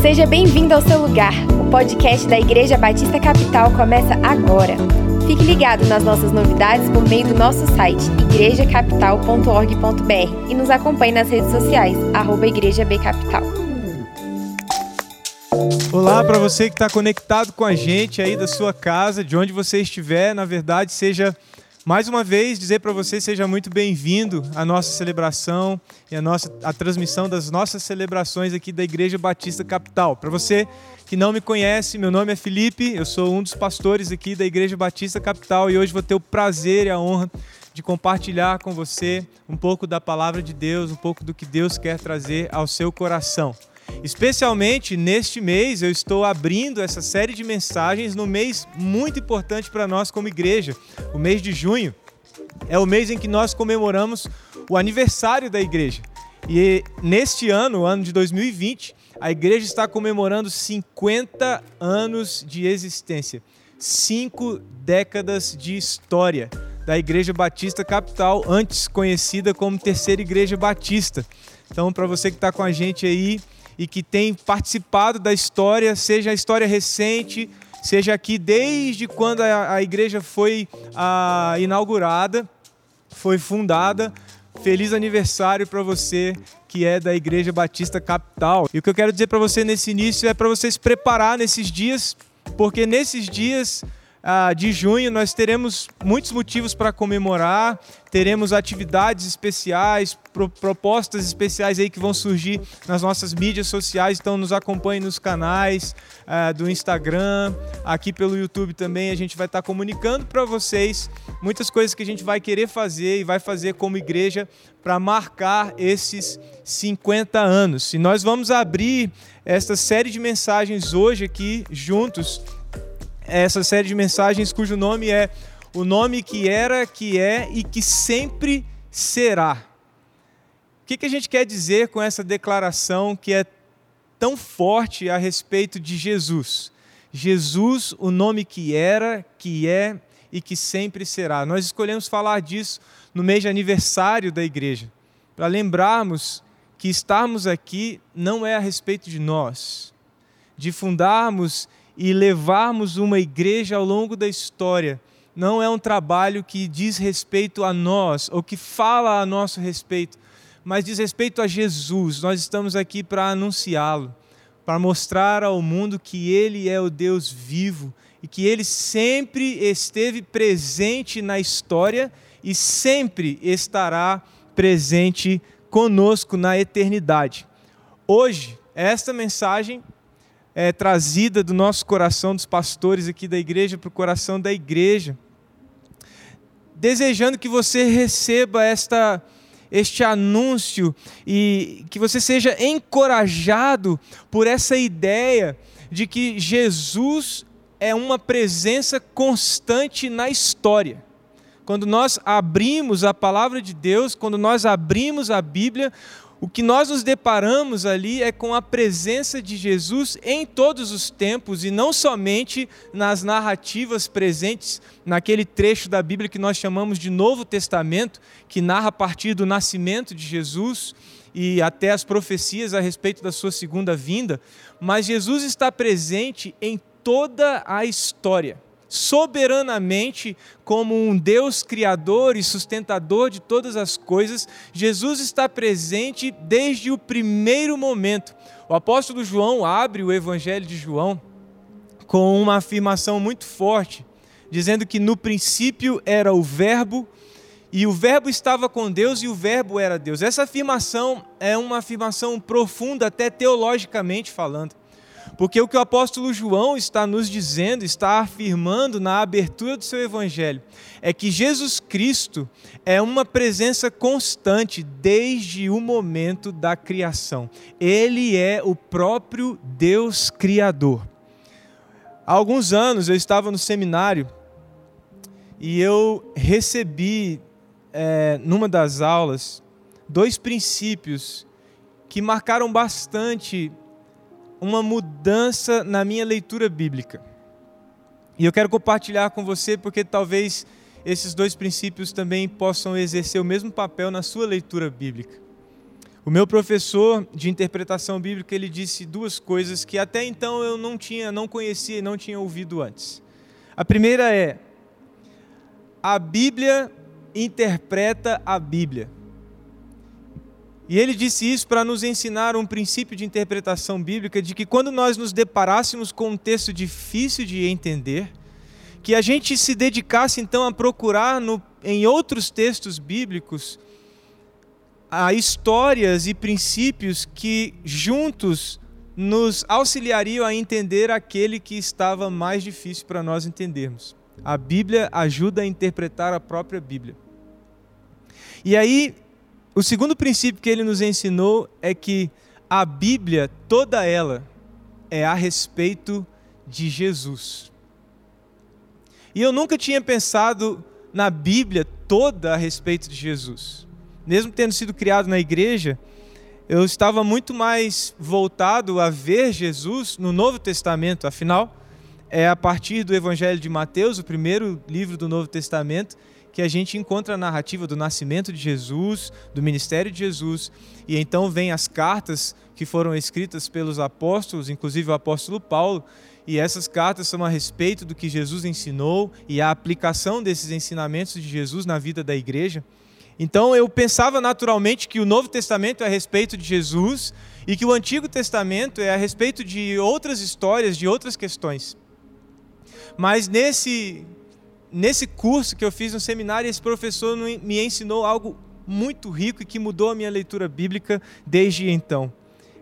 Seja bem-vindo ao seu lugar. O podcast da Igreja Batista Capital começa agora. Fique ligado nas nossas novidades por meio do nosso site igrejacapital.org.br e nos acompanhe nas redes sociais, arroba Igreja B Capital. Olá para você que está conectado com a gente aí da sua casa, de onde você estiver, na verdade, seja mais uma vez, dizer para você seja muito bem-vindo à nossa celebração e à nossa a transmissão das nossas celebrações aqui da Igreja Batista Capital. Para você que não me conhece, meu nome é Felipe, eu sou um dos pastores aqui da Igreja Batista Capital e hoje vou ter o prazer e a honra de compartilhar com você um pouco da palavra de Deus, um pouco do que Deus quer trazer ao seu coração. Especialmente neste mês, eu estou abrindo essa série de mensagens no mês muito importante para nós como igreja, o mês de junho. É o mês em que nós comemoramos o aniversário da igreja. E neste ano, o ano de 2020, a igreja está comemorando 50 anos de existência, cinco décadas de história da Igreja Batista Capital, antes conhecida como Terceira Igreja Batista. Então, para você que está com a gente aí, e que tem participado da história, seja a história recente, seja aqui desde quando a, a igreja foi a, inaugurada, foi fundada. Feliz aniversário para você que é da Igreja Batista Capital. E o que eu quero dizer para você nesse início é para você se preparar nesses dias, porque nesses dias ah, de junho nós teremos muitos motivos para comemorar, teremos atividades especiais, pro, propostas especiais aí que vão surgir nas nossas mídias sociais, então nos acompanhe nos canais ah, do Instagram, aqui pelo YouTube também a gente vai estar tá comunicando para vocês muitas coisas que a gente vai querer fazer e vai fazer como igreja para marcar esses 50 anos. E nós vamos abrir esta série de mensagens hoje aqui juntos essa série de mensagens cujo nome é O Nome que Era, que É e que Sempre Será. O que, que a gente quer dizer com essa declaração que é tão forte a respeito de Jesus? Jesus, o nome que era, que é e que sempre será. Nós escolhemos falar disso no mês de aniversário da igreja, para lembrarmos que estarmos aqui não é a respeito de nós, de fundarmos e levarmos uma igreja ao longo da história não é um trabalho que diz respeito a nós ou que fala a nosso respeito, mas diz respeito a Jesus. Nós estamos aqui para anunciá-lo, para mostrar ao mundo que ele é o Deus vivo e que ele sempre esteve presente na história e sempre estará presente conosco na eternidade. Hoje, esta mensagem é, trazida do nosso coração, dos pastores aqui da igreja, para o coração da igreja, desejando que você receba esta, este anúncio e que você seja encorajado por essa ideia de que Jesus é uma presença constante na história. Quando nós abrimos a palavra de Deus, quando nós abrimos a Bíblia, o que nós nos deparamos ali é com a presença de Jesus em todos os tempos e não somente nas narrativas presentes naquele trecho da Bíblia que nós chamamos de Novo Testamento, que narra a partir do nascimento de Jesus e até as profecias a respeito da sua segunda vinda, mas Jesus está presente em toda a história soberanamente como um Deus criador e sustentador de todas as coisas, Jesus está presente desde o primeiro momento. O apóstolo João abre o Evangelho de João com uma afirmação muito forte, dizendo que no princípio era o Verbo e o Verbo estava com Deus e o Verbo era Deus. Essa afirmação é uma afirmação profunda, até teologicamente falando. Porque o que o apóstolo João está nos dizendo, está afirmando na abertura do seu evangelho, é que Jesus Cristo é uma presença constante desde o momento da criação. Ele é o próprio Deus Criador. Há alguns anos eu estava no seminário e eu recebi, é, numa das aulas, dois princípios que marcaram bastante uma mudança na minha leitura bíblica. E eu quero compartilhar com você porque talvez esses dois princípios também possam exercer o mesmo papel na sua leitura bíblica. O meu professor de interpretação bíblica ele disse duas coisas que até então eu não tinha, não conhecia e não tinha ouvido antes. A primeira é: a Bíblia interpreta a Bíblia. E ele disse isso para nos ensinar um princípio de interpretação bíblica de que quando nós nos deparássemos com um texto difícil de entender, que a gente se dedicasse então a procurar no, em outros textos bíblicos a histórias e princípios que juntos nos auxiliariam a entender aquele que estava mais difícil para nós entendermos. A Bíblia ajuda a interpretar a própria Bíblia. E aí, o segundo princípio que ele nos ensinou é que a Bíblia, toda ela, é a respeito de Jesus. E eu nunca tinha pensado na Bíblia toda a respeito de Jesus mesmo tendo sido criado na igreja, eu estava muito mais voltado a ver Jesus no Novo Testamento, afinal, é a partir do Evangelho de Mateus, o primeiro livro do Novo Testamento, que a gente encontra a narrativa do nascimento de Jesus, do ministério de Jesus, e então vem as cartas que foram escritas pelos apóstolos, inclusive o apóstolo Paulo, e essas cartas são a respeito do que Jesus ensinou e a aplicação desses ensinamentos de Jesus na vida da igreja. Então eu pensava naturalmente que o Novo Testamento é a respeito de Jesus e que o Antigo Testamento é a respeito de outras histórias, de outras questões. Mas nesse nesse curso que eu fiz no seminário, esse professor me ensinou algo muito rico e que mudou a minha leitura bíblica desde então.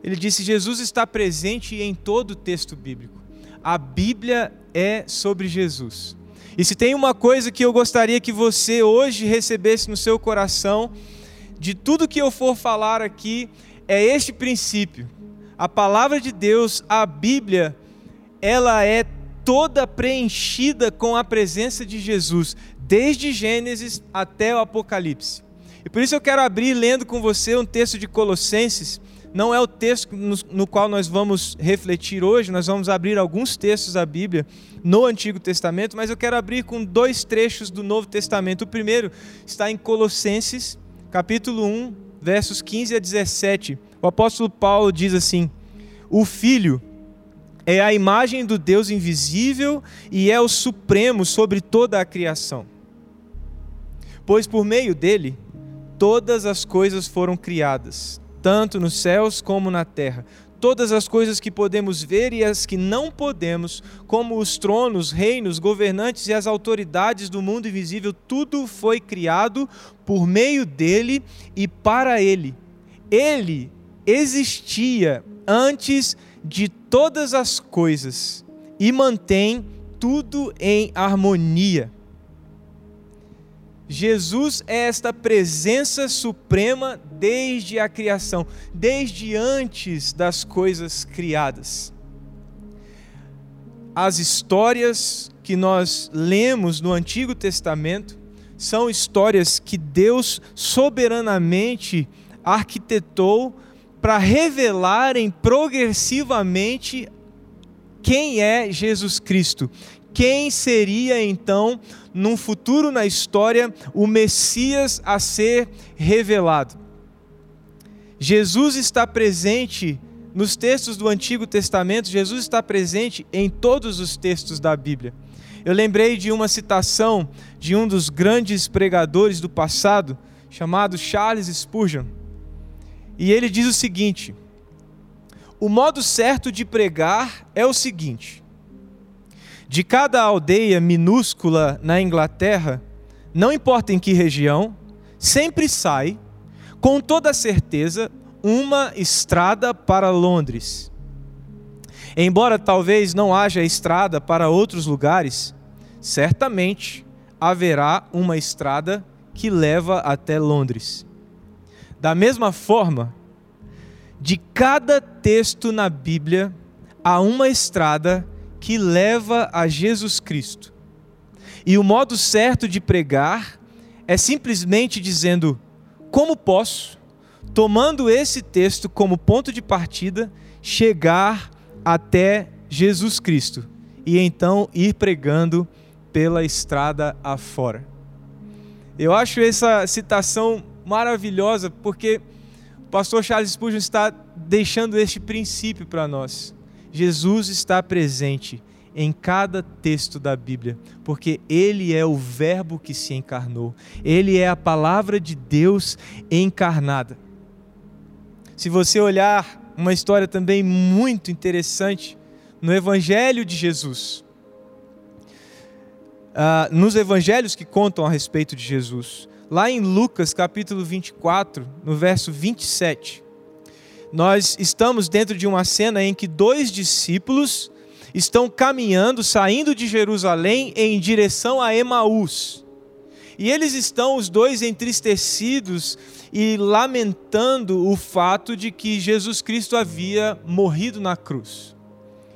Ele disse: Jesus está presente em todo o texto bíblico. A Bíblia é sobre Jesus. E se tem uma coisa que eu gostaria que você hoje recebesse no seu coração, de tudo que eu for falar aqui, é este princípio. A palavra de Deus, a Bíblia, ela é toda preenchida com a presença de Jesus, desde Gênesis até o Apocalipse. E por isso eu quero abrir lendo com você um texto de Colossenses, não é o texto no, qual nós vamos refletir hoje, nós vamos abrir alguns textos da Bíblia no Antigo Testamento, mas eu quero abrir com dois trechos do Novo Testamento. O primeiro está em Colossenses, capítulo 1, versos 15 a 17. O apóstolo Paulo diz assim: O Filho é a imagem do Deus invisível e é o supremo sobre toda a criação. Pois por meio dele todas as coisas foram criadas tanto nos céus como na terra. Todas as coisas que podemos ver e as que não podemos, como os tronos, reinos, governantes e as autoridades do mundo invisível, tudo foi criado por meio dele e para ele. Ele existia antes de todas as coisas e mantém tudo em harmonia. Jesus é esta presença suprema desde a criação, desde antes das coisas criadas. As histórias que nós lemos no Antigo Testamento são histórias que Deus soberanamente arquitetou para revelarem progressivamente quem é Jesus Cristo, quem seria então, num futuro na história, o Messias a ser revelado. Jesus está presente nos textos do Antigo Testamento, Jesus está presente em todos os textos da Bíblia. Eu lembrei de uma citação de um dos grandes pregadores do passado, chamado Charles Spurgeon. E ele diz o seguinte: O modo certo de pregar é o seguinte: de cada aldeia minúscula na Inglaterra, não importa em que região, sempre sai, com toda certeza, uma estrada para Londres. Embora talvez não haja estrada para outros lugares, certamente haverá uma estrada que leva até Londres. Da mesma forma, de cada texto na Bíblia há uma estrada que leva a Jesus Cristo. E o modo certo de pregar é simplesmente dizendo: como posso, tomando esse texto como ponto de partida, chegar até Jesus Cristo e então ir pregando pela estrada afora. Eu acho essa citação maravilhosa porque o pastor Charles Spurgeon está deixando este princípio para nós. Jesus está presente em cada texto da Bíblia, porque Ele é o Verbo que se encarnou, Ele é a palavra de Deus encarnada. Se você olhar uma história também muito interessante no Evangelho de Jesus, uh, nos evangelhos que contam a respeito de Jesus, lá em Lucas capítulo 24, no verso 27, nós estamos dentro de uma cena em que dois discípulos estão caminhando, saindo de Jerusalém em direção a Emaús. E eles estão, os dois, entristecidos e lamentando o fato de que Jesus Cristo havia morrido na cruz.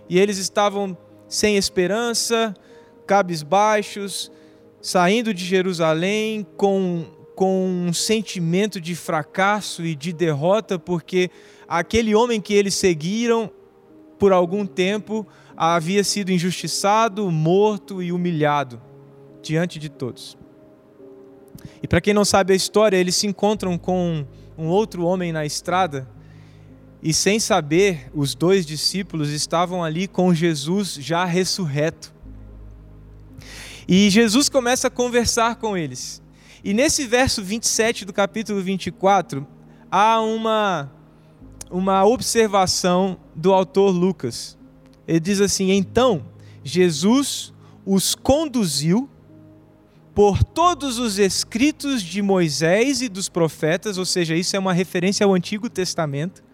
E eles estavam sem esperança, cabisbaixos, saindo de Jerusalém com, com um sentimento de fracasso e de derrota, porque aquele homem que eles seguiram por algum tempo havia sido injustiçado, morto e humilhado diante de todos. E para quem não sabe a história, eles se encontram com um outro homem na estrada e, sem saber, os dois discípulos estavam ali com Jesus já ressurreto. E Jesus começa a conversar com eles. E nesse verso 27 do capítulo 24, há uma, uma observação do autor Lucas. Ele diz assim: Então Jesus os conduziu por todos os escritos de Moisés e dos profetas, ou seja, isso é uma referência ao Antigo Testamento.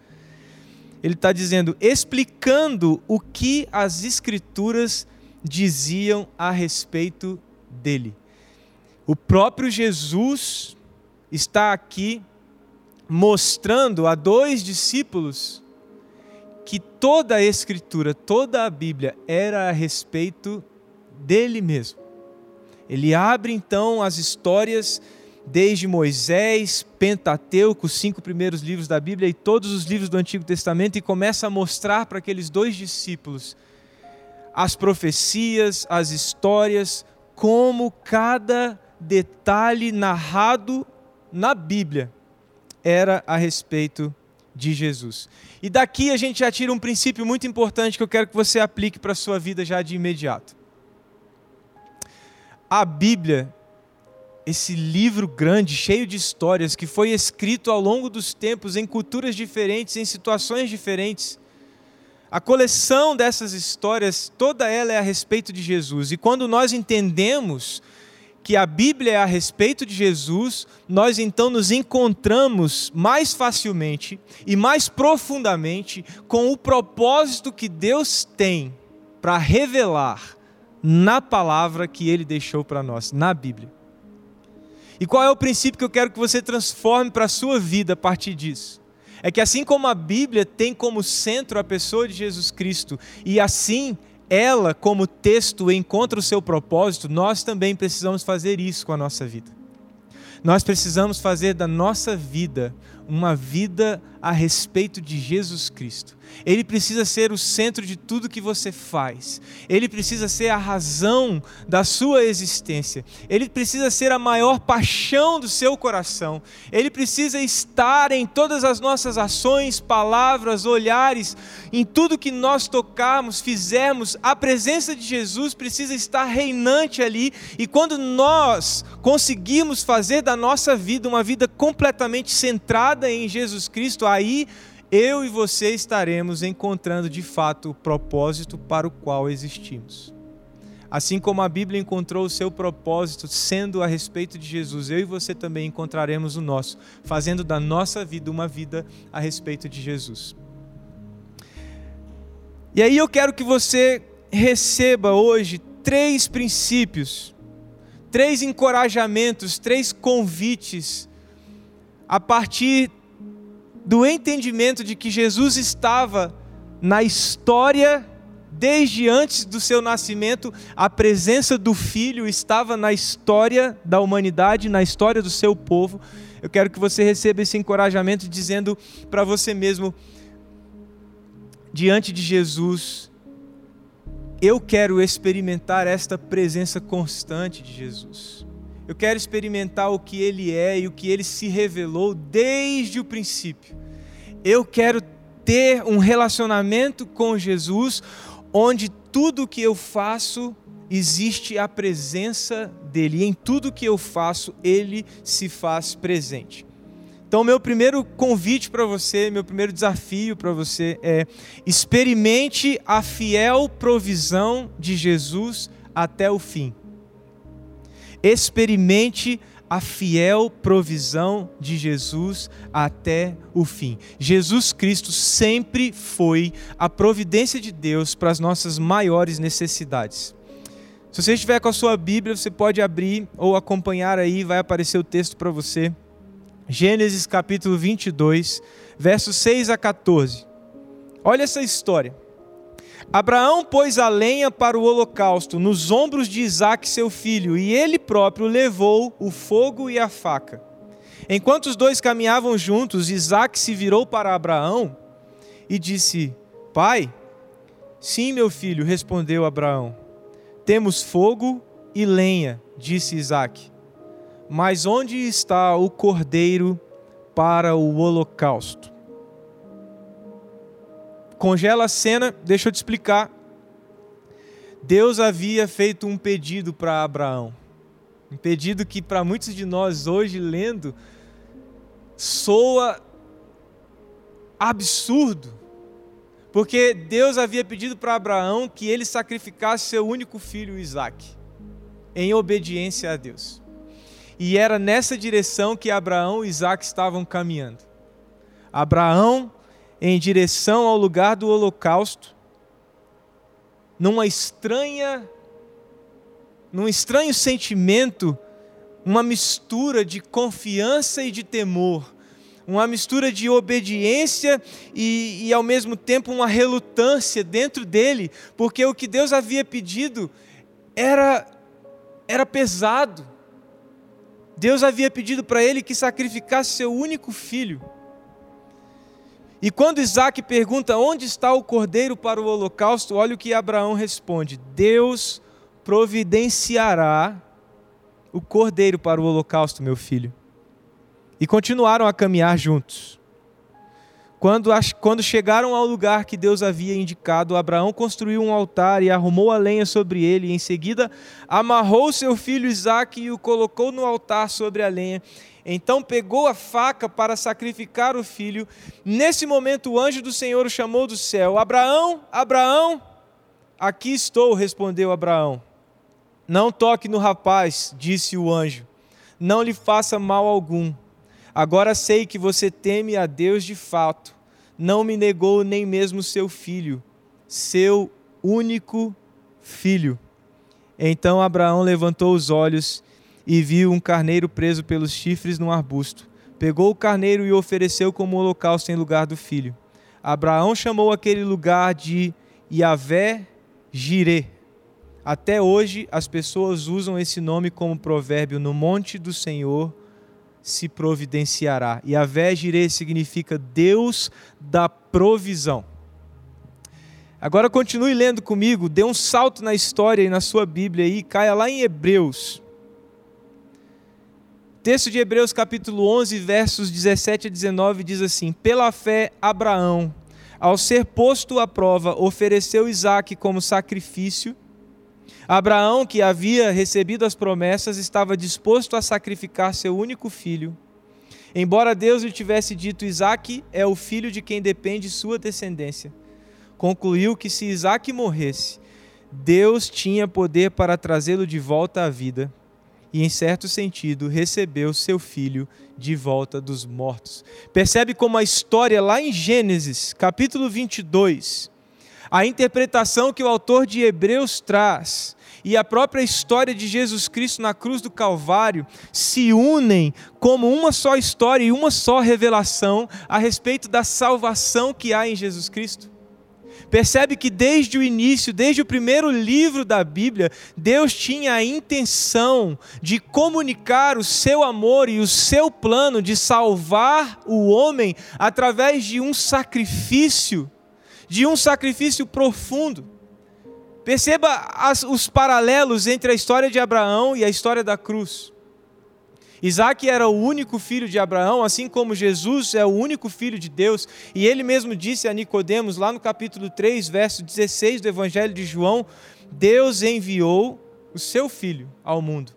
Ele está dizendo, explicando o que as Escrituras diziam a respeito dele. O próprio Jesus está aqui mostrando a dois discípulos que toda a Escritura, toda a Bíblia era a respeito dele mesmo. Ele abre então as histórias desde Moisés, Pentateuco, os cinco primeiros livros da Bíblia e todos os livros do Antigo Testamento e começa a mostrar para aqueles dois discípulos as profecias, as histórias, como cada detalhe narrado na Bíblia era a respeito de Jesus. E daqui a gente já tira um princípio muito importante que eu quero que você aplique para a sua vida já de imediato. A Bíblia, esse livro grande, cheio de histórias, que foi escrito ao longo dos tempos, em culturas diferentes, em situações diferentes, a coleção dessas histórias, toda ela é a respeito de Jesus. E quando nós entendemos que a Bíblia é a respeito de Jesus, nós então nos encontramos mais facilmente e mais profundamente com o propósito que Deus tem para revelar na palavra que ele deixou para nós, na Bíblia. E qual é o princípio que eu quero que você transforme para a sua vida a partir disso? É que assim como a Bíblia tem como centro a pessoa de Jesus Cristo, e assim ela, como texto, encontra o seu propósito, nós também precisamos fazer isso com a nossa vida. Nós precisamos fazer da nossa vida uma vida a respeito de Jesus Cristo. Ele precisa ser o centro de tudo que você faz. Ele precisa ser a razão da sua existência. Ele precisa ser a maior paixão do seu coração. Ele precisa estar em todas as nossas ações, palavras, olhares, em tudo que nós tocarmos, fizermos. A presença de Jesus precisa estar reinante ali. E quando nós conseguimos fazer da nossa vida uma vida completamente centrada em Jesus Cristo, aí eu e você estaremos encontrando de fato o propósito para o qual existimos. Assim como a Bíblia encontrou o seu propósito sendo a respeito de Jesus, eu e você também encontraremos o nosso, fazendo da nossa vida uma vida a respeito de Jesus. E aí eu quero que você receba hoje três princípios, três encorajamentos, três convites a partir do entendimento de que Jesus estava na história desde antes do seu nascimento, a presença do Filho estava na história da humanidade, na história do seu povo. Eu quero que você receba esse encorajamento dizendo para você mesmo, diante de Jesus, eu quero experimentar esta presença constante de Jesus. Eu quero experimentar o que Ele é e o que Ele se revelou desde o princípio. Eu quero ter um relacionamento com Jesus onde tudo que eu faço existe a presença dele. E em tudo que eu faço, ele se faz presente. Então, meu primeiro convite para você, meu primeiro desafio para você é: experimente a fiel provisão de Jesus até o fim. Experimente a fiel provisão de Jesus até o fim. Jesus Cristo sempre foi a providência de Deus para as nossas maiores necessidades. Se você estiver com a sua Bíblia, você pode abrir ou acompanhar aí, vai aparecer o texto para você. Gênesis capítulo 22, versos 6 a 14. Olha essa história. Abraão pôs a lenha para o holocausto nos ombros de Isaque, seu filho, e ele próprio levou o fogo e a faca. Enquanto os dois caminhavam juntos, Isaque se virou para Abraão e disse: Pai, sim, meu filho, respondeu Abraão. Temos fogo e lenha, disse Isaque. Mas onde está o cordeiro para o holocausto? Congela a cena, deixa eu te explicar. Deus havia feito um pedido para Abraão. Um pedido que para muitos de nós hoje lendo soa absurdo. Porque Deus havia pedido para Abraão que ele sacrificasse seu único filho, Isaac, em obediência a Deus. E era nessa direção que Abraão e Isaac estavam caminhando. Abraão em direção ao lugar do holocausto, numa estranha, num estranho sentimento, uma mistura de confiança e de temor uma mistura de obediência e, e, ao mesmo tempo uma relutância dentro dele, porque o que Deus havia pedido era, era pesado. Deus havia pedido para ele que sacrificasse seu único filho. E quando Isaac pergunta onde está o cordeiro para o holocausto, olha o que Abraão responde: Deus providenciará o cordeiro para o holocausto, meu filho. E continuaram a caminhar juntos. Quando, quando chegaram ao lugar que Deus havia indicado, Abraão construiu um altar e arrumou a lenha sobre ele. E em seguida, amarrou seu filho Isaque e o colocou no altar sobre a lenha. Então pegou a faca para sacrificar o filho. Nesse momento, o anjo do Senhor o chamou do céu: Abraão, Abraão, aqui estou, respondeu Abraão. Não toque no rapaz, disse o anjo. Não lhe faça mal algum Agora sei que você teme a Deus de fato. Não me negou nem mesmo seu filho, seu único filho. Então Abraão levantou os olhos e viu um carneiro preso pelos chifres num arbusto. Pegou o carneiro e o ofereceu como holocausto em lugar do filho. Abraão chamou aquele lugar de Yahvé Jirê. Até hoje as pessoas usam esse nome como provérbio no monte do Senhor se providenciará. A Jireh significa Deus da provisão. Agora continue lendo comigo, dê um salto na história e na sua Bíblia e caia lá em Hebreus. Texto de Hebreus capítulo 11, versos 17 a 19 diz assim: Pela fé Abraão, ao ser posto à prova, ofereceu Isaque como sacrifício Abraão, que havia recebido as promessas, estava disposto a sacrificar seu único filho. Embora Deus lhe tivesse dito: Isaque é o filho de quem depende sua descendência. Concluiu que se Isaque morresse, Deus tinha poder para trazê-lo de volta à vida e, em certo sentido, recebeu seu filho de volta dos mortos. Percebe como a história lá em Gênesis, capítulo 22, a interpretação que o autor de Hebreus traz e a própria história de Jesus Cristo na cruz do Calvário se unem como uma só história e uma só revelação a respeito da salvação que há em Jesus Cristo. Percebe que desde o início, desde o primeiro livro da Bíblia, Deus tinha a intenção de comunicar o seu amor e o seu plano de salvar o homem através de um sacrifício, de um sacrifício profundo. Perceba as, os paralelos entre a história de Abraão e a história da cruz. Isaac era o único filho de Abraão, assim como Jesus é o único filho de Deus, e ele mesmo disse a Nicodemos lá no capítulo 3, verso 16 do Evangelho de João, Deus enviou o seu filho ao mundo,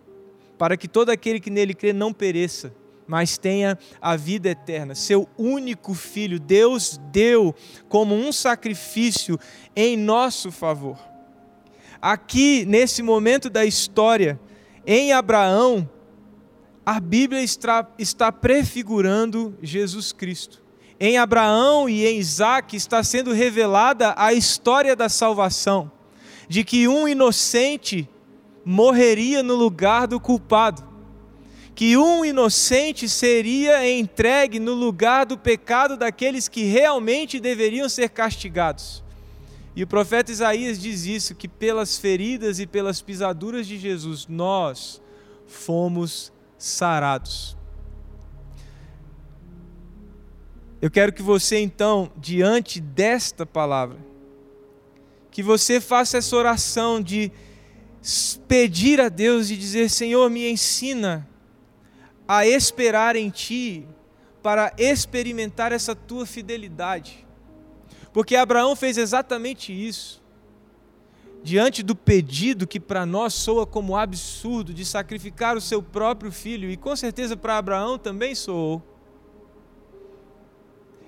para que todo aquele que nele crê não pereça, mas tenha a vida eterna. Seu único filho, Deus deu como um sacrifício em nosso favor. Aqui, nesse momento da história, em Abraão, a Bíblia está, está prefigurando Jesus Cristo. Em Abraão e em Isaac está sendo revelada a história da salvação, de que um inocente morreria no lugar do culpado, que um inocente seria entregue no lugar do pecado daqueles que realmente deveriam ser castigados. E o profeta Isaías diz isso: que pelas feridas e pelas pisaduras de Jesus nós fomos sarados. Eu quero que você então, diante desta palavra, que você faça essa oração de pedir a Deus e dizer: Senhor, me ensina a esperar em Ti para experimentar essa Tua fidelidade. Porque Abraão fez exatamente isso diante do pedido que para nós soa como absurdo de sacrificar o seu próprio filho, e com certeza para Abraão também soou.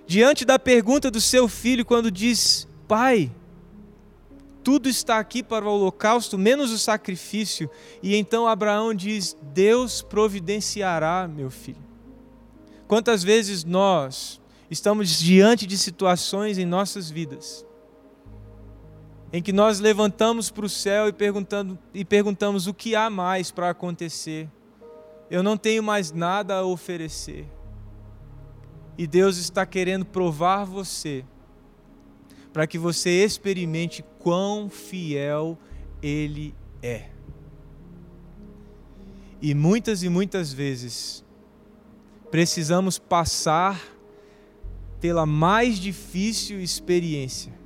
Diante da pergunta do seu filho, quando diz: Pai, tudo está aqui para o holocausto, menos o sacrifício. E então Abraão diz: Deus providenciará, meu filho. Quantas vezes nós estamos diante de situações em nossas vidas em que nós levantamos para o céu e, perguntando, e perguntamos o que há mais para acontecer. Eu não tenho mais nada a oferecer. E Deus está querendo provar você, para que você experimente quão fiel Ele é. E muitas e muitas vezes precisamos passar pela mais difícil experiência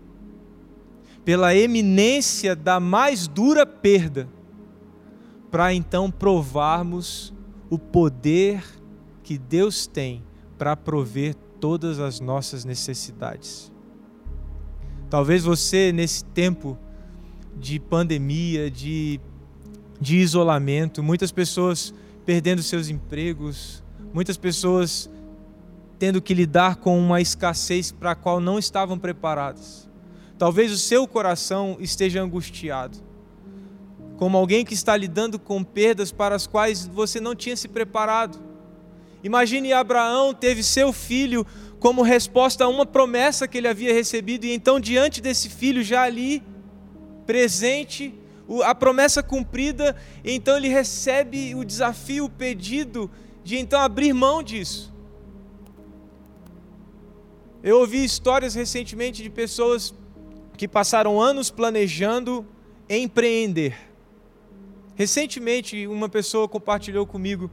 pela eminência da mais dura perda, para então provarmos o poder que Deus tem para prover todas as nossas necessidades. Talvez você, nesse tempo de pandemia, de, de isolamento, muitas pessoas perdendo seus empregos, muitas pessoas tendo que lidar com uma escassez para a qual não estavam preparadas. Talvez o seu coração esteja angustiado, como alguém que está lidando com perdas para as quais você não tinha se preparado. Imagine Abraão teve seu filho como resposta a uma promessa que ele havia recebido, e então, diante desse filho já ali, presente, a promessa cumprida, então ele recebe o desafio, o pedido de então abrir mão disso. Eu ouvi histórias recentemente de pessoas que passaram anos planejando empreender. Recentemente, uma pessoa compartilhou comigo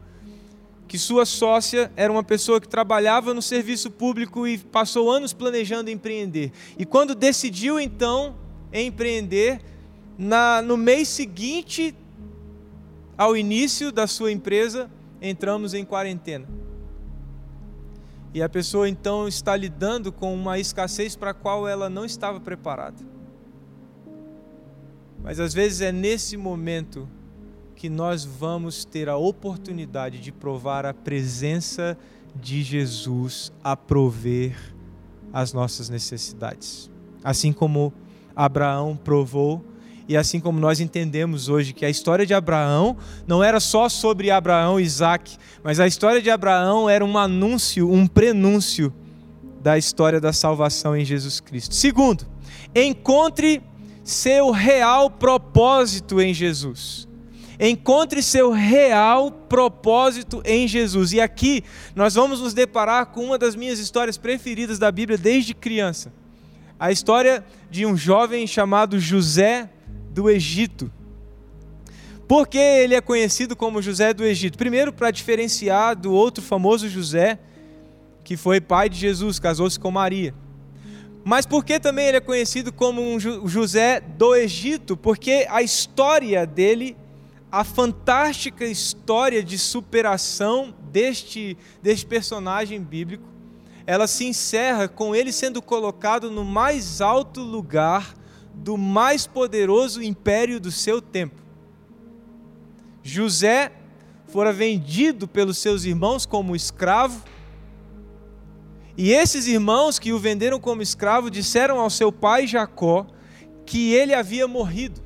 que sua sócia era uma pessoa que trabalhava no serviço público e passou anos planejando empreender. E quando decidiu então empreender, na, no mês seguinte ao início da sua empresa, entramos em quarentena. E a pessoa então está lidando com uma escassez para a qual ela não estava preparada. Mas às vezes é nesse momento que nós vamos ter a oportunidade de provar a presença de Jesus a prover as nossas necessidades. Assim como Abraão provou e assim como nós entendemos hoje que a história de Abraão não era só sobre Abraão e Isaac, mas a história de Abraão era um anúncio, um prenúncio da história da salvação em Jesus Cristo. Segundo, encontre seu real propósito em Jesus. Encontre seu real propósito em Jesus. E aqui nós vamos nos deparar com uma das minhas histórias preferidas da Bíblia desde criança. A história de um jovem chamado José do Egito. Por que ele é conhecido como José do Egito? Primeiro, para diferenciar do outro famoso José, que foi pai de Jesus, casou-se com Maria. Mas por que também ele é conhecido como um José do Egito? Porque a história dele a fantástica história de superação deste, deste personagem bíblico, ela se encerra com ele sendo colocado no mais alto lugar do mais poderoso império do seu tempo. José fora vendido pelos seus irmãos como escravo, e esses irmãos que o venderam como escravo disseram ao seu pai Jacó que ele havia morrido.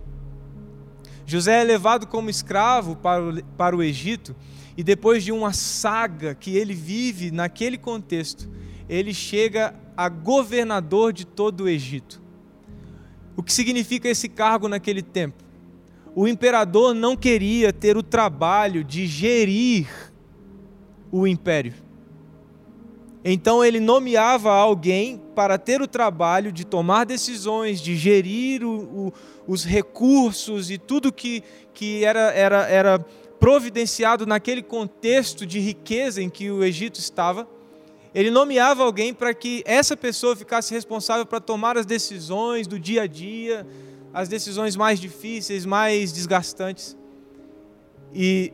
José é levado como escravo para o, para o Egito, e depois de uma saga que ele vive naquele contexto, ele chega a governador de todo o Egito. O que significa esse cargo naquele tempo? O imperador não queria ter o trabalho de gerir o império. Então ele nomeava alguém para ter o trabalho de tomar decisões, de gerir o, o, os recursos e tudo que, que era, era, era providenciado naquele contexto de riqueza em que o Egito estava ele nomeava alguém para que essa pessoa ficasse responsável para tomar as decisões do dia a dia, as decisões mais difíceis, mais desgastantes. E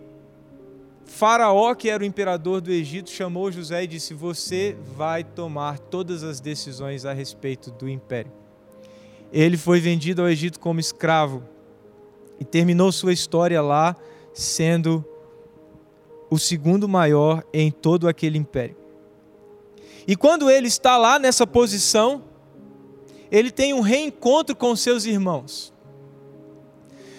Faraó, que era o imperador do Egito, chamou José e disse: Você vai tomar todas as decisões a respeito do império. Ele foi vendido ao Egito como escravo e terminou sua história lá, sendo o segundo maior em todo aquele império. E quando ele está lá nessa posição, ele tem um reencontro com seus irmãos.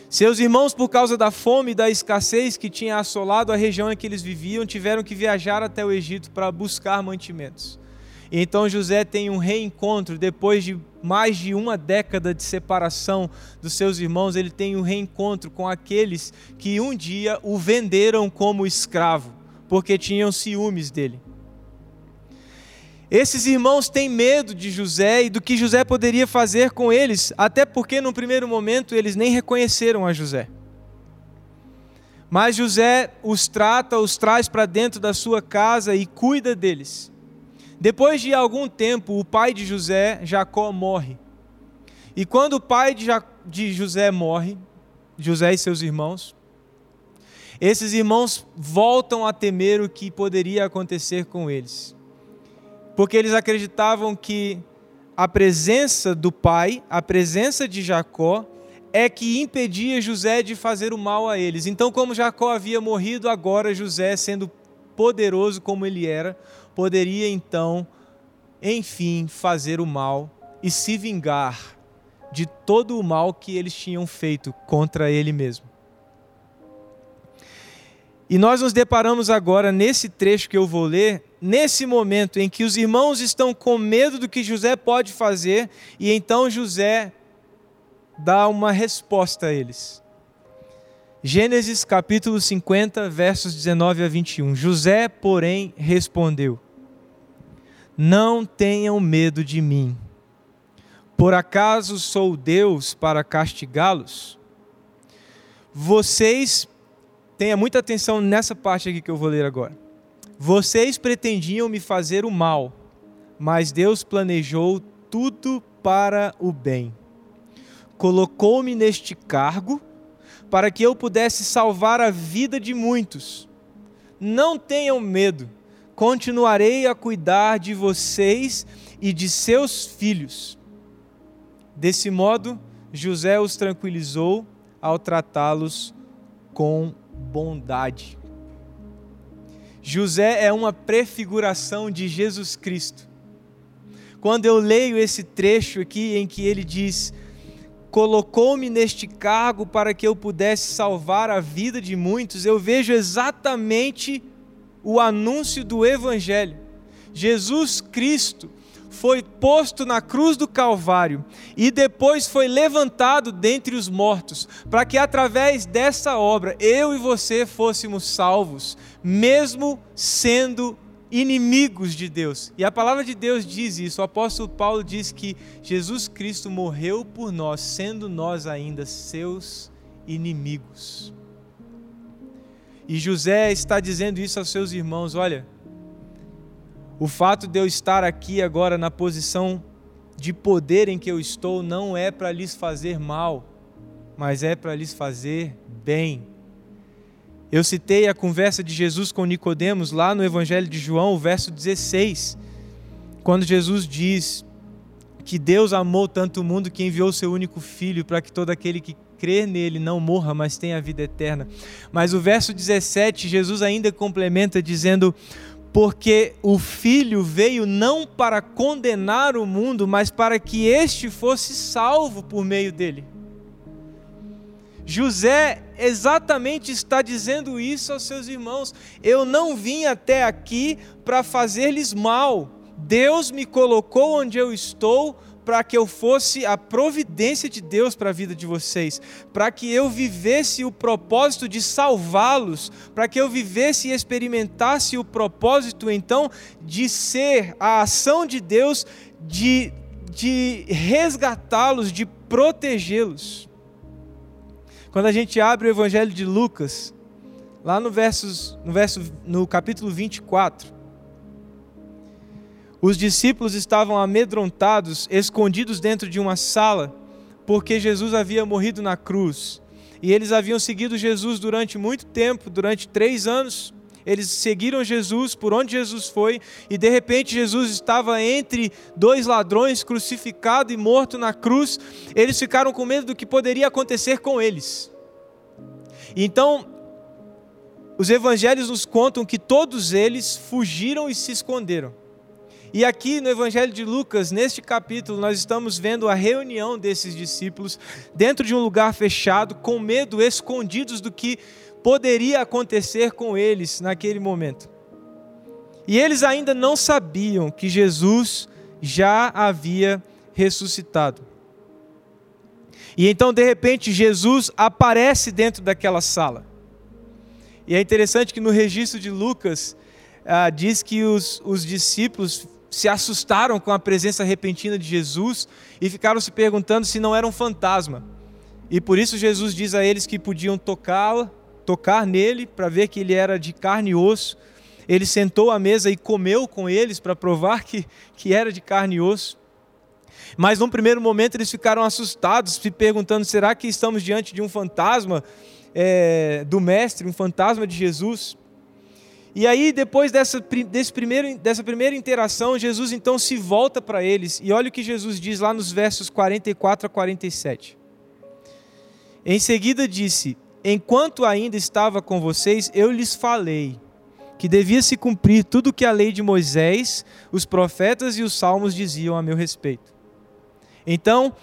Seus irmãos, por causa da fome e da escassez que tinha assolado a região em que eles viviam, tiveram que viajar até o Egito para buscar mantimentos. Então José tem um reencontro, depois de mais de uma década de separação dos seus irmãos, ele tem um reencontro com aqueles que um dia o venderam como escravo, porque tinham ciúmes dele. Esses irmãos têm medo de José e do que José poderia fazer com eles, até porque no primeiro momento eles nem reconheceram a José. Mas José os trata, os traz para dentro da sua casa e cuida deles. Depois de algum tempo, o pai de José, Jacó, morre. E quando o pai de, de José morre, José e seus irmãos, esses irmãos voltam a temer o que poderia acontecer com eles porque eles acreditavam que a presença do pai, a presença de Jacó, é que impedia José de fazer o mal a eles. Então, como Jacó havia morrido, agora José, sendo poderoso como ele era, poderia então, enfim, fazer o mal e se vingar de todo o mal que eles tinham feito contra ele mesmo. E nós nos deparamos agora nesse trecho que eu vou ler, nesse momento em que os irmãos estão com medo do que José pode fazer, e então José dá uma resposta a eles. Gênesis capítulo 50, versos 19 a 21. José, porém, respondeu: Não tenham medo de mim. Por acaso sou Deus para castigá-los? Vocês Tenha muita atenção nessa parte aqui que eu vou ler agora. Vocês pretendiam me fazer o mal, mas Deus planejou tudo para o bem. Colocou-me neste cargo para que eu pudesse salvar a vida de muitos. Não tenham medo, continuarei a cuidar de vocês e de seus filhos. Desse modo, José os tranquilizou ao tratá-los com bondade. José é uma prefiguração de Jesus Cristo. Quando eu leio esse trecho aqui em que ele diz: Colocou-me neste cargo para que eu pudesse salvar a vida de muitos, eu vejo exatamente o anúncio do Evangelho. Jesus Cristo foi posto na cruz do Calvário e depois foi levantado dentre os mortos, para que através dessa obra eu e você fôssemos salvos, mesmo sendo inimigos de Deus. E a palavra de Deus diz isso. O apóstolo Paulo diz que Jesus Cristo morreu por nós, sendo nós ainda seus inimigos. E José está dizendo isso aos seus irmãos: olha, o fato de eu estar aqui agora na posição de poder em que eu estou não é para lhes fazer mal, mas é para lhes fazer bem. Eu citei a conversa de Jesus com Nicodemos lá no Evangelho de João, o verso 16, quando Jesus diz que Deus amou tanto o mundo que enviou seu único filho para que todo aquele que crer nele não morra, mas tenha a vida eterna. Mas o verso 17, Jesus ainda complementa dizendo: porque o Filho veio não para condenar o mundo, mas para que este fosse salvo por meio dele. José exatamente está dizendo isso aos seus irmãos. Eu não vim até aqui para fazer-lhes mal. Deus me colocou onde eu estou para que eu fosse a providência de Deus para a vida de vocês, para que eu vivesse o propósito de salvá-los, para que eu vivesse e experimentasse o propósito então de ser a ação de Deus de, de resgatá-los, de protegê-los. Quando a gente abre o Evangelho de Lucas, lá no, versos, no, verso, no capítulo 24, os discípulos estavam amedrontados, escondidos dentro de uma sala, porque Jesus havia morrido na cruz. E eles haviam seguido Jesus durante muito tempo durante três anos. Eles seguiram Jesus por onde Jesus foi, e de repente Jesus estava entre dois ladrões, crucificado e morto na cruz. Eles ficaram com medo do que poderia acontecer com eles. Então, os evangelhos nos contam que todos eles fugiram e se esconderam. E aqui no Evangelho de Lucas, neste capítulo, nós estamos vendo a reunião desses discípulos dentro de um lugar fechado, com medo, escondidos do que poderia acontecer com eles naquele momento. E eles ainda não sabiam que Jesus já havia ressuscitado. E então, de repente, Jesus aparece dentro daquela sala. E é interessante que no registro de Lucas, ah, diz que os, os discípulos se assustaram com a presença repentina de Jesus e ficaram se perguntando se não era um fantasma. E por isso Jesus diz a eles que podiam tocá-lo, tocar nele para ver que ele era de carne e osso. Ele sentou à mesa e comeu com eles para provar que, que era de carne e osso. Mas num primeiro momento eles ficaram assustados, se perguntando: será que estamos diante de um fantasma é, do Mestre, um fantasma de Jesus? E aí, depois dessa, desse primeiro, dessa primeira interação, Jesus então se volta para eles. E olha o que Jesus diz lá nos versos 44 a 47. Em seguida disse: Enquanto ainda estava com vocês, eu lhes falei que devia se cumprir tudo o que a lei de Moisés, os profetas e os salmos diziam a meu respeito. Então,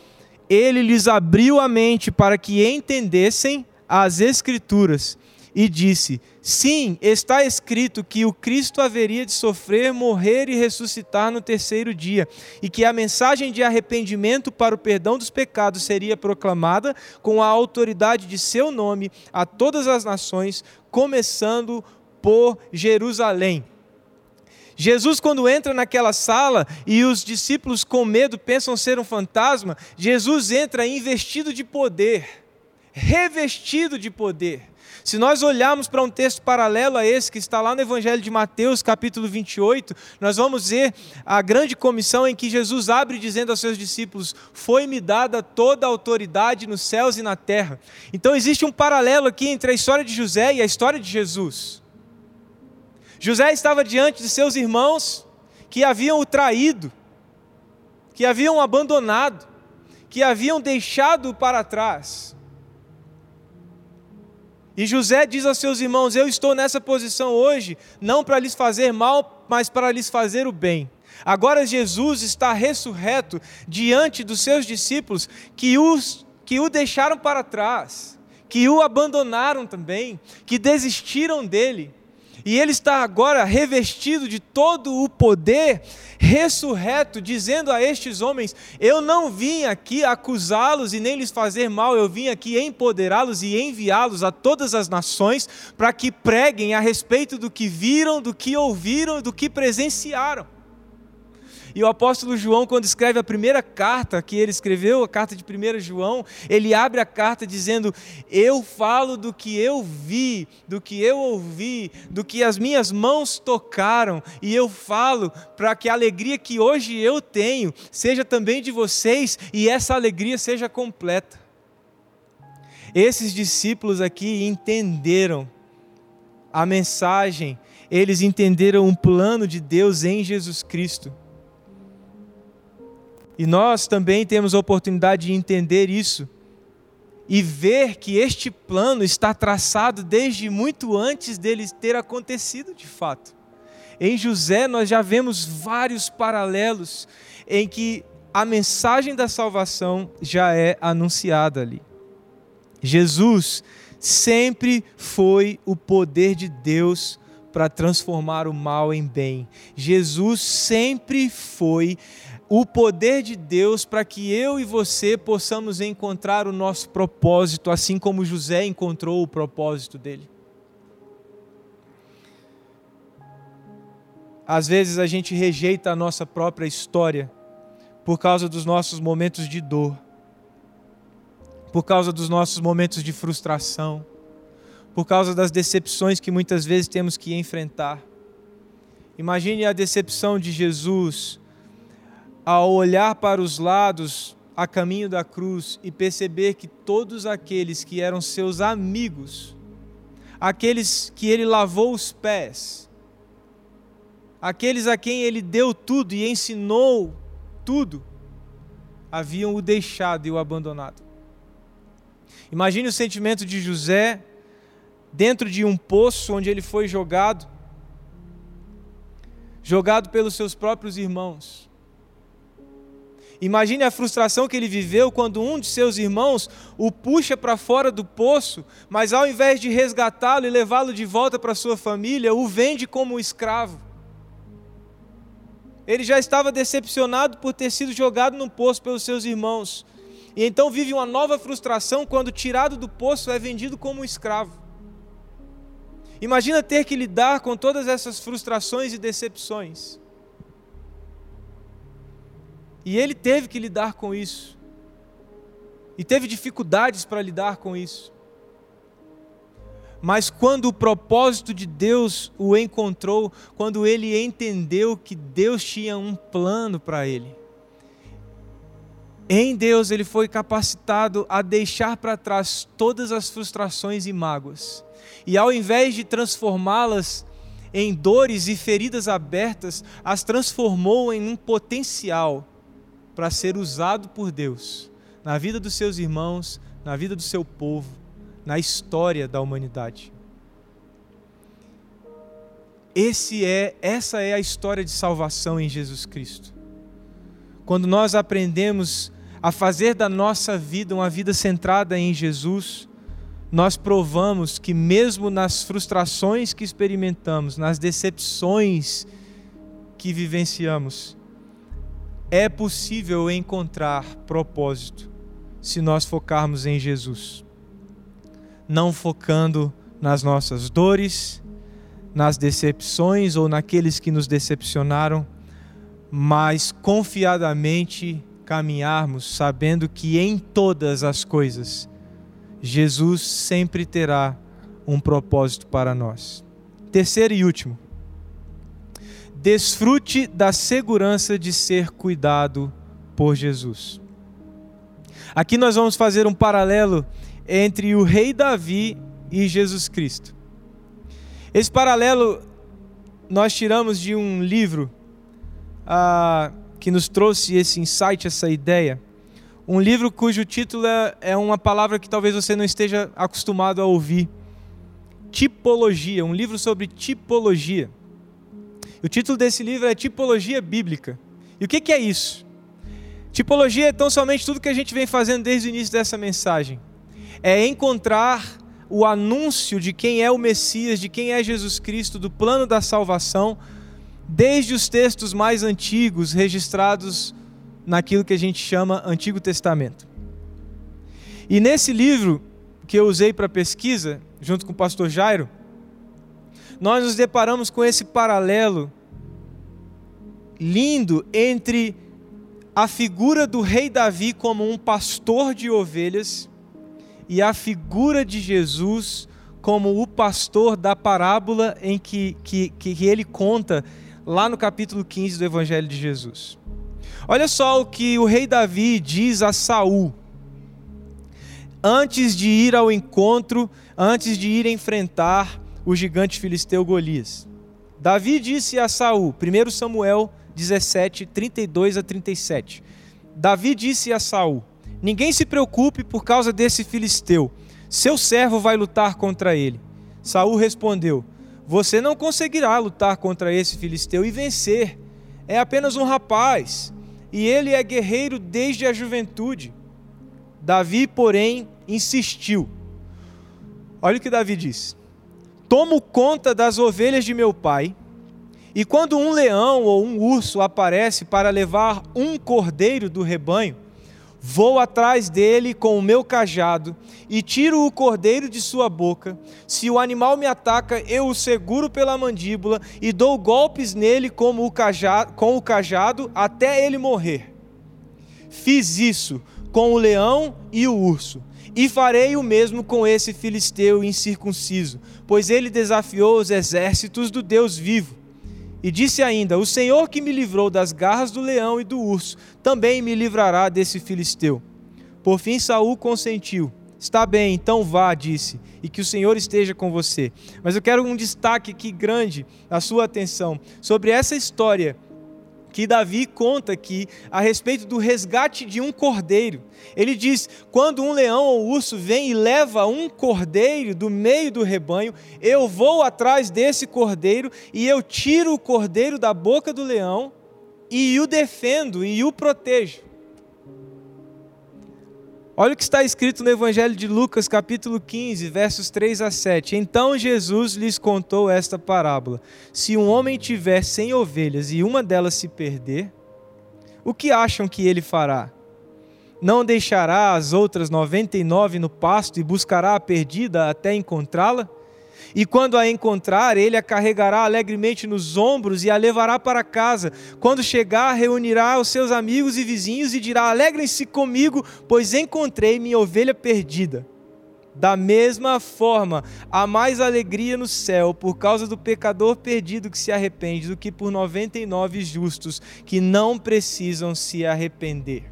ele lhes abriu a mente para que entendessem as Escrituras e disse: Sim, está escrito que o Cristo haveria de sofrer, morrer e ressuscitar no terceiro dia, e que a mensagem de arrependimento para o perdão dos pecados seria proclamada com a autoridade de seu nome a todas as nações, começando por Jerusalém. Jesus, quando entra naquela sala e os discípulos com medo pensam ser um fantasma, Jesus entra investido de poder, revestido de poder. Se nós olharmos para um texto paralelo a esse, que está lá no Evangelho de Mateus, capítulo 28, nós vamos ver a grande comissão em que Jesus abre dizendo aos seus discípulos: Foi-me dada toda a autoridade nos céus e na terra. Então existe um paralelo aqui entre a história de José e a história de Jesus. José estava diante de seus irmãos que haviam o traído, que haviam abandonado, que haviam deixado para trás. E José diz aos seus irmãos: Eu estou nessa posição hoje, não para lhes fazer mal, mas para lhes fazer o bem. Agora Jesus está ressurreto diante dos seus discípulos que, os, que o deixaram para trás, que o abandonaram também, que desistiram dele. E ele está agora revestido de todo o poder, ressurreto, dizendo a estes homens: Eu não vim aqui acusá-los e nem lhes fazer mal, eu vim aqui empoderá-los e enviá-los a todas as nações para que preguem a respeito do que viram, do que ouviram, do que presenciaram. E o apóstolo João, quando escreve a primeira carta que ele escreveu, a carta de 1 João, ele abre a carta dizendo: Eu falo do que eu vi, do que eu ouvi, do que as minhas mãos tocaram, e eu falo para que a alegria que hoje eu tenho seja também de vocês e essa alegria seja completa. Esses discípulos aqui entenderam a mensagem, eles entenderam o plano de Deus em Jesus Cristo. E nós também temos a oportunidade de entender isso e ver que este plano está traçado desde muito antes dele ter acontecido de fato. Em José, nós já vemos vários paralelos em que a mensagem da salvação já é anunciada ali. Jesus sempre foi o poder de Deus para transformar o mal em bem. Jesus sempre foi o poder de Deus para que eu e você possamos encontrar o nosso propósito, assim como José encontrou o propósito dele. Às vezes a gente rejeita a nossa própria história por causa dos nossos momentos de dor, por causa dos nossos momentos de frustração, por causa das decepções que muitas vezes temos que enfrentar. Imagine a decepção de Jesus ao olhar para os lados a caminho da cruz e perceber que todos aqueles que eram seus amigos, aqueles que ele lavou os pés, aqueles a quem ele deu tudo e ensinou tudo, haviam o deixado e o abandonado. Imagine o sentimento de José dentro de um poço onde ele foi jogado, jogado pelos seus próprios irmãos. Imagine a frustração que ele viveu quando um de seus irmãos o puxa para fora do poço, mas ao invés de resgatá-lo e levá-lo de volta para sua família, o vende como escravo. Ele já estava decepcionado por ter sido jogado no poço pelos seus irmãos. E então vive uma nova frustração quando, tirado do poço, é vendido como escravo. Imagina ter que lidar com todas essas frustrações e decepções. E ele teve que lidar com isso. E teve dificuldades para lidar com isso. Mas quando o propósito de Deus o encontrou, quando ele entendeu que Deus tinha um plano para ele, em Deus ele foi capacitado a deixar para trás todas as frustrações e mágoas. E ao invés de transformá-las em dores e feridas abertas, as transformou em um potencial para ser usado por Deus na vida dos seus irmãos, na vida do seu povo na história da humanidade. Esse é, essa é a história de salvação em Jesus Cristo. Quando nós aprendemos a fazer da nossa vida uma vida centrada em Jesus, nós provamos que mesmo nas frustrações que experimentamos, nas decepções que vivenciamos, é possível encontrar propósito se nós focarmos em Jesus não focando nas nossas dores, nas decepções ou naqueles que nos decepcionaram, mas confiadamente caminharmos sabendo que em todas as coisas Jesus sempre terá um propósito para nós. Terceiro e último, desfrute da segurança de ser cuidado por Jesus. Aqui nós vamos fazer um paralelo entre o rei Davi e Jesus Cristo. Esse paralelo nós tiramos de um livro ah, que nos trouxe esse insight, essa ideia. Um livro cujo título é, é uma palavra que talvez você não esteja acostumado a ouvir. Tipologia, um livro sobre tipologia. O título desse livro é Tipologia Bíblica. E o que, que é isso? Tipologia é tão somente tudo que a gente vem fazendo desde o início dessa mensagem é encontrar o anúncio de quem é o Messias, de quem é Jesus Cristo, do plano da salvação, desde os textos mais antigos registrados naquilo que a gente chama Antigo Testamento. E nesse livro que eu usei para pesquisa, junto com o pastor Jairo, nós nos deparamos com esse paralelo lindo entre a figura do rei Davi como um pastor de ovelhas e a figura de Jesus como o pastor da parábola em que, que, que ele conta lá no capítulo 15 do Evangelho de Jesus. Olha só o que o rei Davi diz a Saul. Antes de ir ao encontro, antes de ir enfrentar o gigante filisteu Golias. Davi disse a Saul, 1 Samuel 17, 32 a 37. Davi disse a Saul: Ninguém se preocupe por causa desse filisteu. Seu servo vai lutar contra ele. Saul respondeu: Você não conseguirá lutar contra esse filisteu e vencer. É apenas um rapaz, e ele é guerreiro desde a juventude. Davi, porém, insistiu. Olha o que Davi diz: Tomo conta das ovelhas de meu pai, e quando um leão ou um urso aparece para levar um cordeiro do rebanho, Vou atrás dele com o meu cajado e tiro o cordeiro de sua boca. Se o animal me ataca, eu o seguro pela mandíbula e dou golpes nele como o cajado, com o cajado até ele morrer. Fiz isso com o leão e o urso, e farei o mesmo com esse filisteu incircunciso, pois ele desafiou os exércitos do Deus vivo. E disse ainda: O Senhor que me livrou das garras do leão e do urso, também me livrará desse filisteu. Por fim Saul consentiu. Está bem, então vá, disse, e que o Senhor esteja com você. Mas eu quero um destaque aqui grande a sua atenção sobre essa história que Davi conta aqui a respeito do resgate de um cordeiro. Ele diz: quando um leão ou urso vem e leva um cordeiro do meio do rebanho, eu vou atrás desse cordeiro e eu tiro o cordeiro da boca do leão e o defendo e o protejo. Olha o que está escrito no Evangelho de Lucas, capítulo 15, versos 3 a 7. Então Jesus lhes contou esta parábola: Se um homem tiver cem ovelhas e uma delas se perder, o que acham que ele fará? Não deixará as outras noventa e nove no pasto e buscará a perdida até encontrá-la? E quando a encontrar, ele a carregará alegremente nos ombros e a levará para casa. Quando chegar, reunirá os seus amigos e vizinhos e dirá: Alegrem-se comigo, pois encontrei minha ovelha perdida. Da mesma forma, há mais alegria no céu por causa do pecador perdido que se arrepende do que por 99 justos que não precisam se arrepender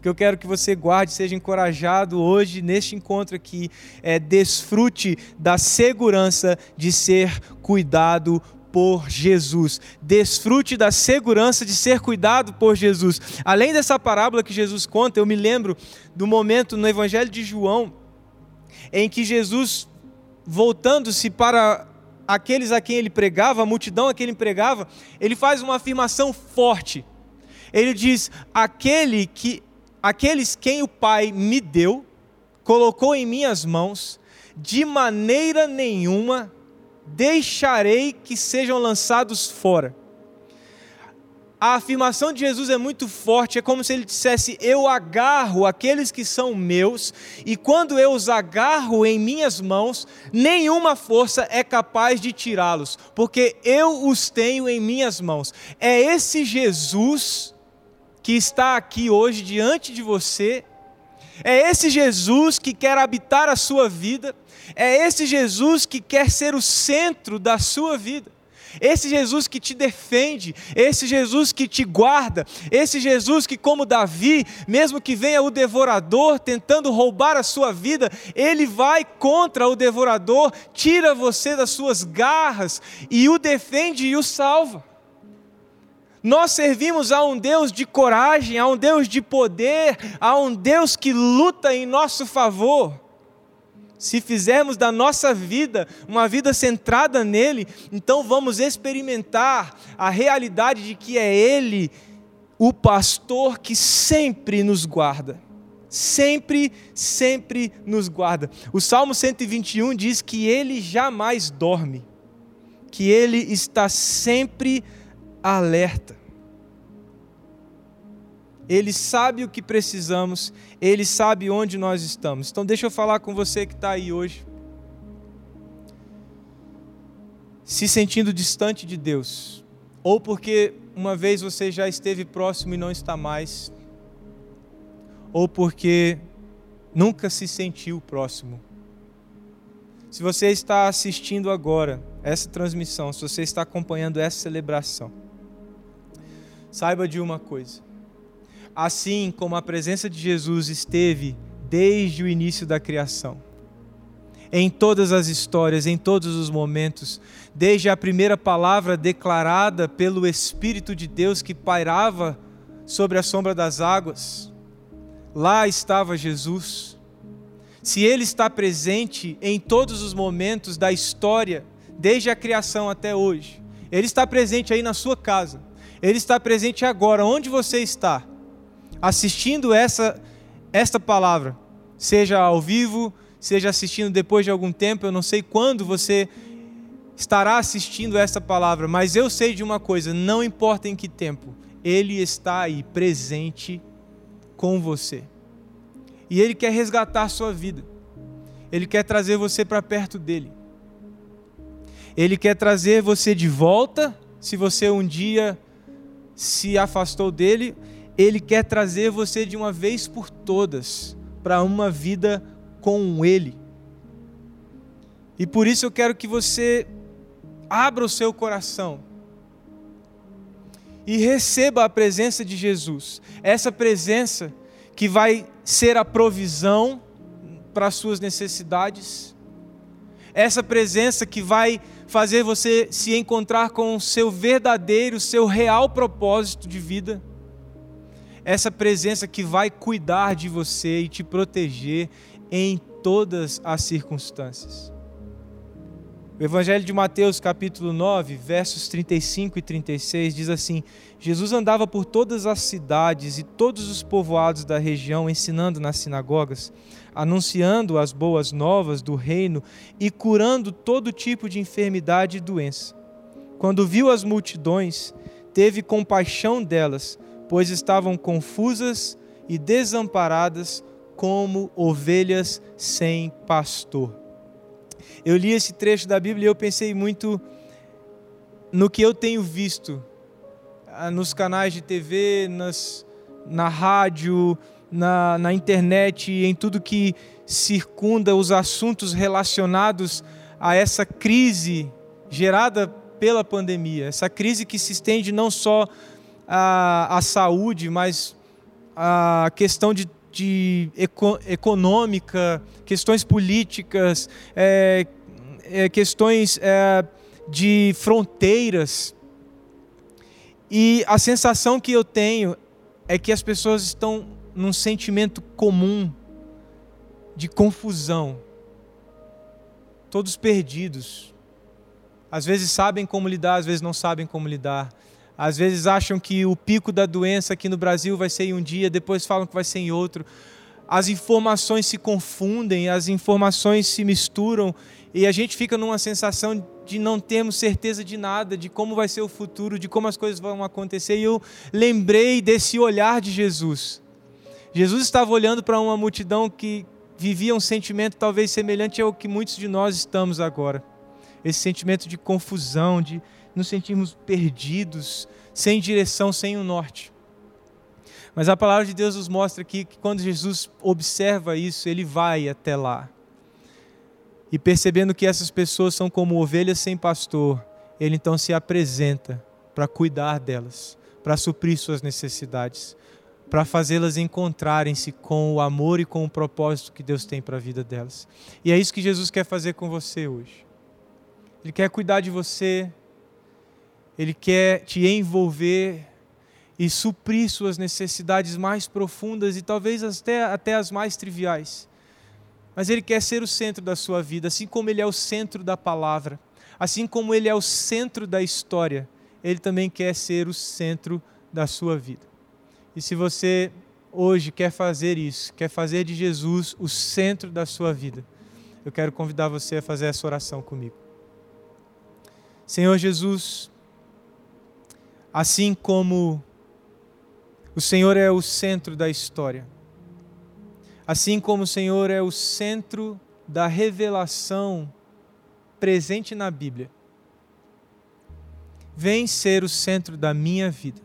que eu quero que você guarde, seja encorajado hoje neste encontro aqui, é desfrute da segurança de ser cuidado por Jesus. Desfrute da segurança de ser cuidado por Jesus. Além dessa parábola que Jesus conta, eu me lembro do momento no Evangelho de João em que Jesus, voltando-se para aqueles a quem ele pregava, a multidão a quem ele pregava, ele faz uma afirmação forte. Ele diz: Aquele que aqueles quem o Pai me deu, colocou em minhas mãos, de maneira nenhuma deixarei que sejam lançados fora. A afirmação de Jesus é muito forte, é como se ele dissesse: Eu agarro aqueles que são meus, e quando eu os agarro em minhas mãos, nenhuma força é capaz de tirá-los, porque eu os tenho em minhas mãos. É esse Jesus que está aqui hoje diante de você. É esse Jesus que quer habitar a sua vida. É esse Jesus que quer ser o centro da sua vida. Esse Jesus que te defende, esse Jesus que te guarda, esse Jesus que, como Davi, mesmo que venha o devorador tentando roubar a sua vida, ele vai contra o devorador, tira você das suas garras e o defende e o salva. Nós servimos a um Deus de coragem, a um Deus de poder, a um Deus que luta em nosso favor. Se fizermos da nossa vida uma vida centrada nele, então vamos experimentar a realidade de que é Ele o pastor que sempre nos guarda. Sempre, sempre nos guarda. O Salmo 121 diz que Ele jamais dorme, que Ele está sempre alerta. Ele sabe o que precisamos, Ele sabe onde nós estamos. Então, deixa eu falar com você que está aí hoje, se sentindo distante de Deus, ou porque uma vez você já esteve próximo e não está mais, ou porque nunca se sentiu próximo. Se você está assistindo agora essa transmissão, se você está acompanhando essa celebração, Saiba de uma coisa: assim como a presença de Jesus esteve desde o início da criação, em todas as histórias, em todos os momentos, desde a primeira palavra declarada pelo Espírito de Deus que pairava sobre a sombra das águas. Lá estava Jesus. Se Ele está presente em todos os momentos da história, desde a criação até hoje, Ele está presente aí na sua casa, Ele está presente agora, onde você está, assistindo essa, esta palavra, seja ao vivo, seja assistindo depois de algum tempo, eu não sei quando você estará assistindo essa palavra, mas eu sei de uma coisa: não importa em que tempo, Ele está aí presente com você. E Ele quer resgatar sua vida, Ele quer trazer você para perto dele. Ele quer trazer você de volta, se você um dia se afastou dele, ele quer trazer você de uma vez por todas para uma vida com Ele. E por isso eu quero que você abra o seu coração e receba a presença de Jesus. Essa presença que vai ser a provisão para as suas necessidades. Essa presença que vai fazer você se encontrar com o seu verdadeiro, seu real propósito de vida. Essa presença que vai cuidar de você e te proteger em todas as circunstâncias. O Evangelho de Mateus, capítulo 9, versos 35 e 36 diz assim: Jesus andava por todas as cidades e todos os povoados da região, ensinando nas sinagogas, anunciando as boas novas do reino e curando todo tipo de enfermidade e doença. Quando viu as multidões, teve compaixão delas, pois estavam confusas e desamparadas como ovelhas sem pastor. Eu li esse trecho da Bíblia e eu pensei muito no que eu tenho visto ah, nos canais de TV, nas, na rádio, na, na internet, em tudo que circunda os assuntos relacionados a essa crise gerada pela pandemia, essa crise que se estende não só à, à saúde, mas à questão de de eco, econômica, questões políticas, é, é, questões é, de fronteiras. E a sensação que eu tenho é que as pessoas estão num sentimento comum de confusão, todos perdidos. Às vezes sabem como lidar, às vezes não sabem como lidar. Às vezes acham que o pico da doença aqui no Brasil vai ser em um dia, depois falam que vai ser em outro. As informações se confundem, as informações se misturam e a gente fica numa sensação de não termos certeza de nada, de como vai ser o futuro, de como as coisas vão acontecer. E eu lembrei desse olhar de Jesus. Jesus estava olhando para uma multidão que vivia um sentimento talvez semelhante ao que muitos de nós estamos agora. Esse sentimento de confusão, de nos sentimos perdidos, sem direção, sem o um norte. Mas a palavra de Deus nos mostra aqui que quando Jesus observa isso, ele vai até lá. E percebendo que essas pessoas são como ovelhas sem pastor, ele então se apresenta para cuidar delas, para suprir suas necessidades, para fazê-las encontrarem-se com o amor e com o propósito que Deus tem para a vida delas. E é isso que Jesus quer fazer com você hoje. Ele quer cuidar de você, ele quer te envolver e suprir suas necessidades mais profundas e talvez até, até as mais triviais. Mas Ele quer ser o centro da sua vida, assim como Ele é o centro da palavra, assim como Ele é o centro da história, Ele também quer ser o centro da sua vida. E se você hoje quer fazer isso, quer fazer de Jesus o centro da sua vida, eu quero convidar você a fazer essa oração comigo. Senhor Jesus, Assim como o Senhor é o centro da história, assim como o Senhor é o centro da revelação presente na Bíblia, vem ser o centro da minha vida.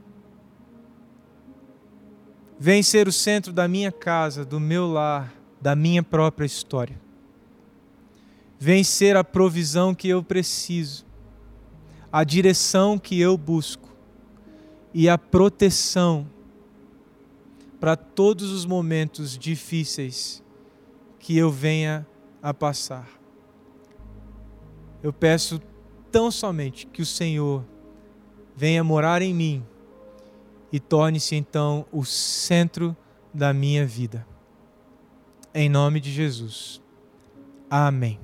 Vem ser o centro da minha casa, do meu lar, da minha própria história. Vem ser a provisão que eu preciso, a direção que eu busco e a proteção para todos os momentos difíceis que eu venha a passar. Eu peço tão somente que o Senhor venha morar em mim e torne-se então o centro da minha vida. Em nome de Jesus. Amém.